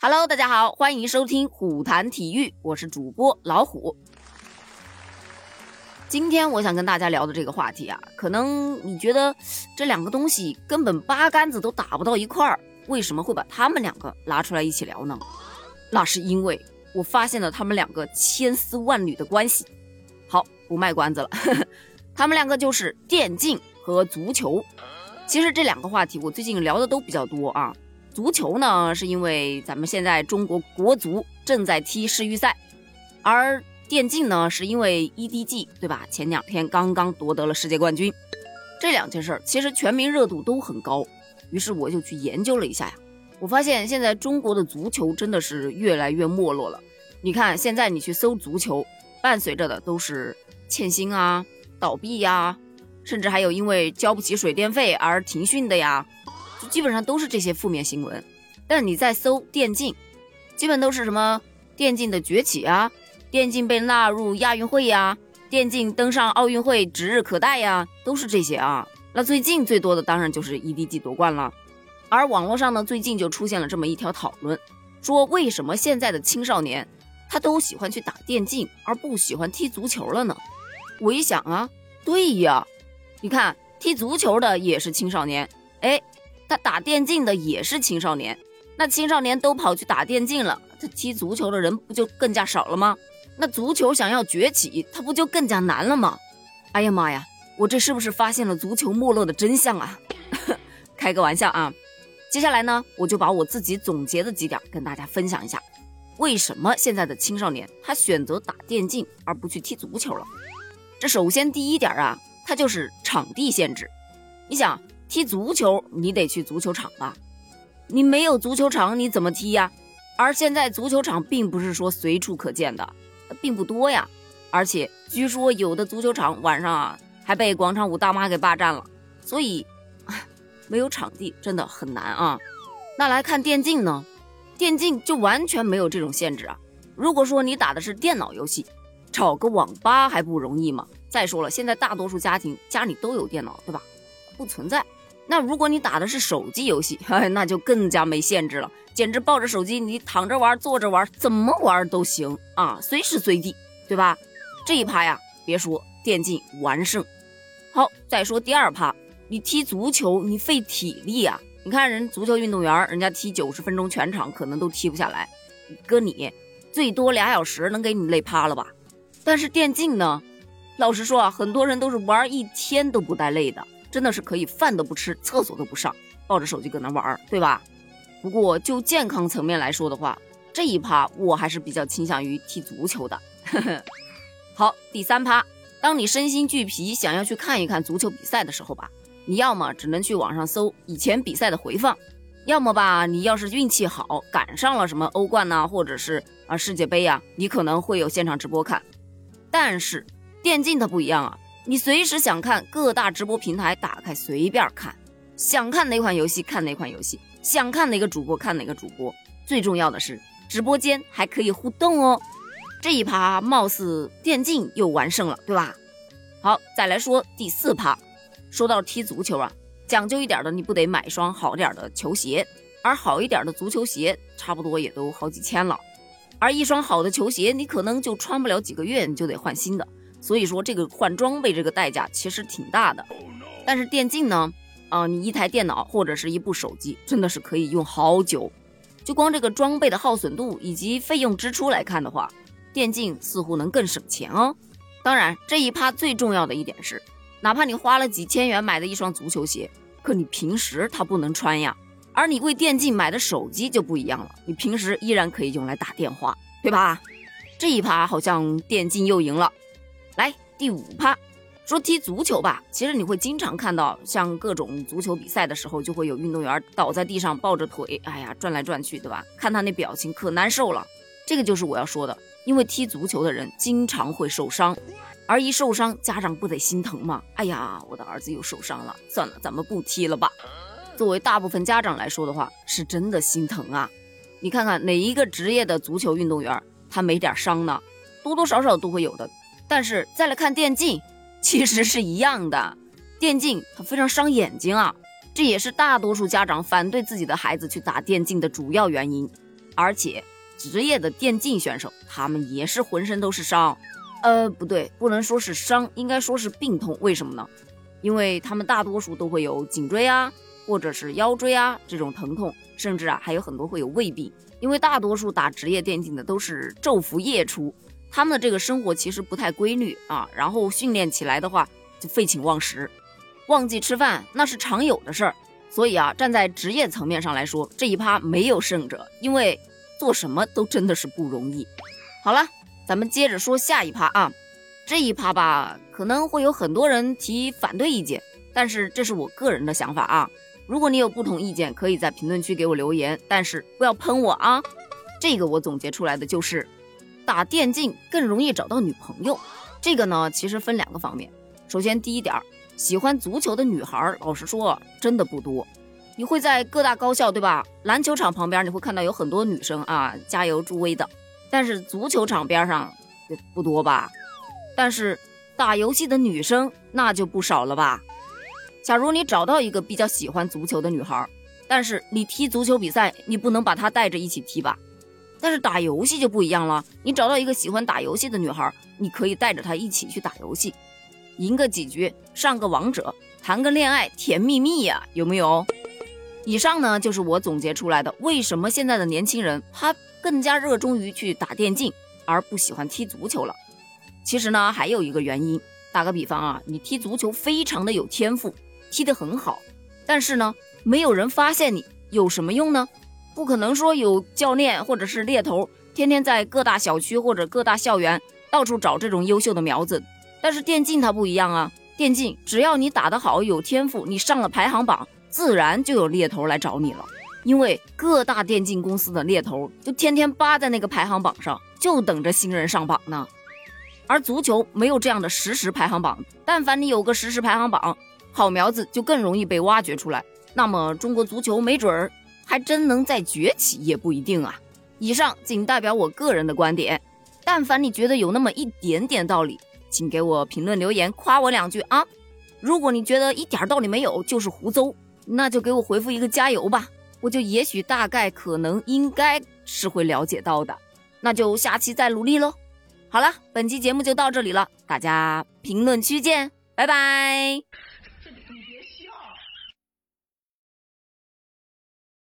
Hello，大家好，欢迎收听虎谈体育，我是主播老虎。今天我想跟大家聊的这个话题啊，可能你觉得这两个东西根本八竿子都打不到一块儿，为什么会把他们两个拿出来一起聊呢？那是因为我发现了他们两个千丝万缕的关系。好，不卖关子了，他们两个就是电竞和足球。其实这两个话题我最近聊的都比较多啊。足球呢，是因为咱们现在中国国足正在踢世预赛，而电竞呢，是因为 EDG 对吧？前两天刚刚夺得了世界冠军。这两件事儿其实全民热度都很高，于是我就去研究了一下呀。我发现现在中国的足球真的是越来越没落了。你看现在你去搜足球，伴随着的都是欠薪啊、倒闭呀，甚至还有因为交不起水电费而停训的呀，基本上都是这些负面新闻。但你在搜电竞，基本都是什么电竞的崛起啊，电竞被纳入亚运会呀，电竞登上奥运会指日可待呀，都是这些啊。那最近最多的当然就是 EDG 夺冠了。而网络上呢，最近就出现了这么一条讨论，说为什么现在的青少年他都喜欢去打电竞，而不喜欢踢足球了呢？我一想啊，对呀，你看踢足球的也是青少年，哎，电竞的也是青少年，那青少年都跑去打电竞了，他踢足球的人不就更加少了吗？那足球想要崛起，它不就更加难了吗？哎呀妈呀，我这是不是发现了足球没落的真相啊？开个玩笑啊！接下来呢，我就把我自己总结的几点跟大家分享一下，为什么现在的青少年他选择打电竞而不去踢足球了？这首先第一点啊，它就是场地限制。你想踢足球，你得去足球场吧？你没有足球场，你怎么踢呀？而现在足球场并不是说随处可见的，并不多呀。而且据说有的足球场晚上啊还被广场舞大妈给霸占了，所以。没有场地真的很难啊。那来看电竞呢？电竞就完全没有这种限制啊。如果说你打的是电脑游戏，找个网吧还不容易吗？再说了，现在大多数家庭家里都有电脑，对吧？不存在。那如果你打的是手机游戏，那就更加没限制了，简直抱着手机你躺着玩、坐着玩，怎么玩都行啊，随时随地，对吧？这一趴呀，别说电竞完胜。好，再说第二趴。你踢足球，你费体力啊！你看人足球运动员，人家踢九十分钟全场可能都踢不下来，搁你最多俩小时能给你累趴了吧？但是电竞呢，老实说啊，很多人都是玩一天都不带累的，真的是可以饭都不吃，厕所都不上，抱着手机搁那玩，对吧？不过就健康层面来说的话，这一趴我还是比较倾向于踢足球的。好，第三趴，当你身心俱疲，想要去看一看足球比赛的时候吧。你要么只能去网上搜以前比赛的回放，要么吧，你要是运气好赶上了什么欧冠呐，或者是啊世界杯呀，你可能会有现场直播看。但是电竞它不一样啊，你随时想看各大直播平台打开随便看，想看哪款游戏看哪款游戏，想看哪个主播看哪个主播。最重要的是直播间还可以互动哦。这一趴貌似电竞又完胜了，对吧？好，再来说第四趴。说到踢足球啊，讲究一点的，你不得买双好点的球鞋，而好一点的足球鞋，差不多也都好几千了。而一双好的球鞋，你可能就穿不了几个月，你就得换新的。所以说，这个换装备这个代价其实挺大的。但是电竞呢，啊，你一台电脑或者是一部手机，真的是可以用好久。就光这个装备的耗损度以及费用支出来看的话，电竞似乎能更省钱哦。当然，这一趴最重要的一点是。哪怕你花了几千元买的一双足球鞋，可你平时它不能穿呀。而你为电竞买的手机就不一样了，你平时依然可以用来打电话，对吧？这一趴好像电竞又赢了。来第五趴，说踢足球吧，其实你会经常看到，像各种足球比赛的时候，就会有运动员倒在地上抱着腿，哎呀转来转去，对吧？看他那表情可难受了。这个就是我要说的，因为踢足球的人经常会受伤。而一受伤，家长不得心疼吗？哎呀，我的儿子又受伤了，算了，咱们不踢了吧。作为大部分家长来说的话，是真的心疼啊。你看看哪一个职业的足球运动员，他没点伤呢？多多少少都会有的。但是再来看电竞，其实是一样的。电竞它非常伤眼睛啊，这也是大多数家长反对自己的孩子去打电竞的主要原因。而且职业的电竞选手，他们也是浑身都是伤。呃，不对，不能说是伤，应该说是病痛。为什么呢？因为他们大多数都会有颈椎啊，或者是腰椎啊这种疼痛，甚至啊还有很多会有胃病。因为大多数打职业电竞的都是昼伏夜出，他们的这个生活其实不太规律啊，然后训练起来的话就废寝忘食，忘记吃饭那是常有的事儿。所以啊，站在职业层面上来说，这一趴没有胜者，因为做什么都真的是不容易。好了，咱们接着说下一趴啊，这一趴吧可能会有很多人提反对意见，但是这是我个人的想法啊。如果你有不同意见，可以在评论区给我留言，但是不要喷我啊。这个我总结出来的就是，打电竞更容易找到女朋友。这个呢，其实分两个方面。首先第一点。喜欢足球的女孩，老实说，真的不多。你会在各大高校，对吧？篮球场旁边，你会看到有很多女生啊，加油助威的。但是足球场边上不多吧？但是打游戏的女生那就不少了吧？假如你找到一个比较喜欢足球的女孩，但是你踢足球比赛，你不能把她带着一起踢吧？但是打游戏就不一样了，你找到一个喜欢打游戏的女孩，你可以带着她一起去打游戏。赢个几局，上个王者，谈个恋爱，甜蜜蜜呀，有没有？以上呢就是我总结出来的，为什么现在的年轻人他更加热衷于去打电竞，而不喜欢踢足球了？其实呢，还有一个原因，打个比方啊，你踢足球非常的有天赋，踢得很好，但是呢，没有人发现你，有什么用呢？不可能说有教练或者是猎头，天天在各大小区或者各大校园到处找这种优秀的苗子。但是电竞它不一样啊，电竞只要你打得好，有天赋，你上了排行榜，自然就有猎头来找你了。因为各大电竞公司的猎头就天天扒在那个排行榜上，就等着新人上榜呢。而足球没有这样的实时排行榜，但凡你有个实时排行榜，好苗子就更容易被挖掘出来。那么中国足球没准儿还真能再崛起，也不一定啊。以上仅代表我个人的观点，但凡你觉得有那么一点点道理。请给我评论留言夸我两句啊！如果你觉得一点道理没有，就是胡诌，那就给我回复一个加油吧，我就也许大概可能应该是会了解到的，那就下期再努力喽。好了，本期节目就到这里了，大家评论区见，拜拜。